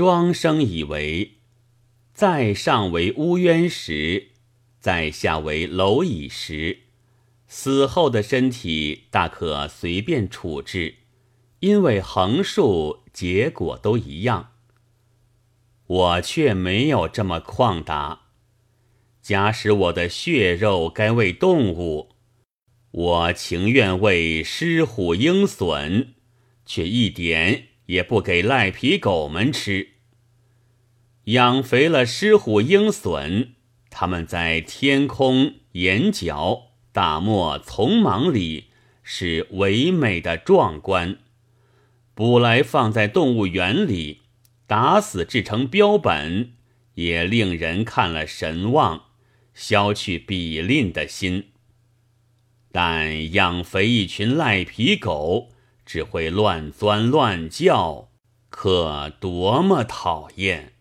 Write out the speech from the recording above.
庄生以为，在上为乌渊石，在下为蝼蚁石，死后的身体大可随便处置，因为横竖结果都一样。我却没有这么旷达。假使我的血肉该喂动物，我情愿喂狮虎鹰隼，却一点也不给赖皮狗们吃。养肥了狮虎鹰隼，它们在天空、岩角、大漠、丛莽里是唯美的壮观；捕来放在动物园里，打死制成标本，也令人看了神往。消去比吝的心，但养肥一群赖皮狗，只会乱钻乱叫，可多么讨厌！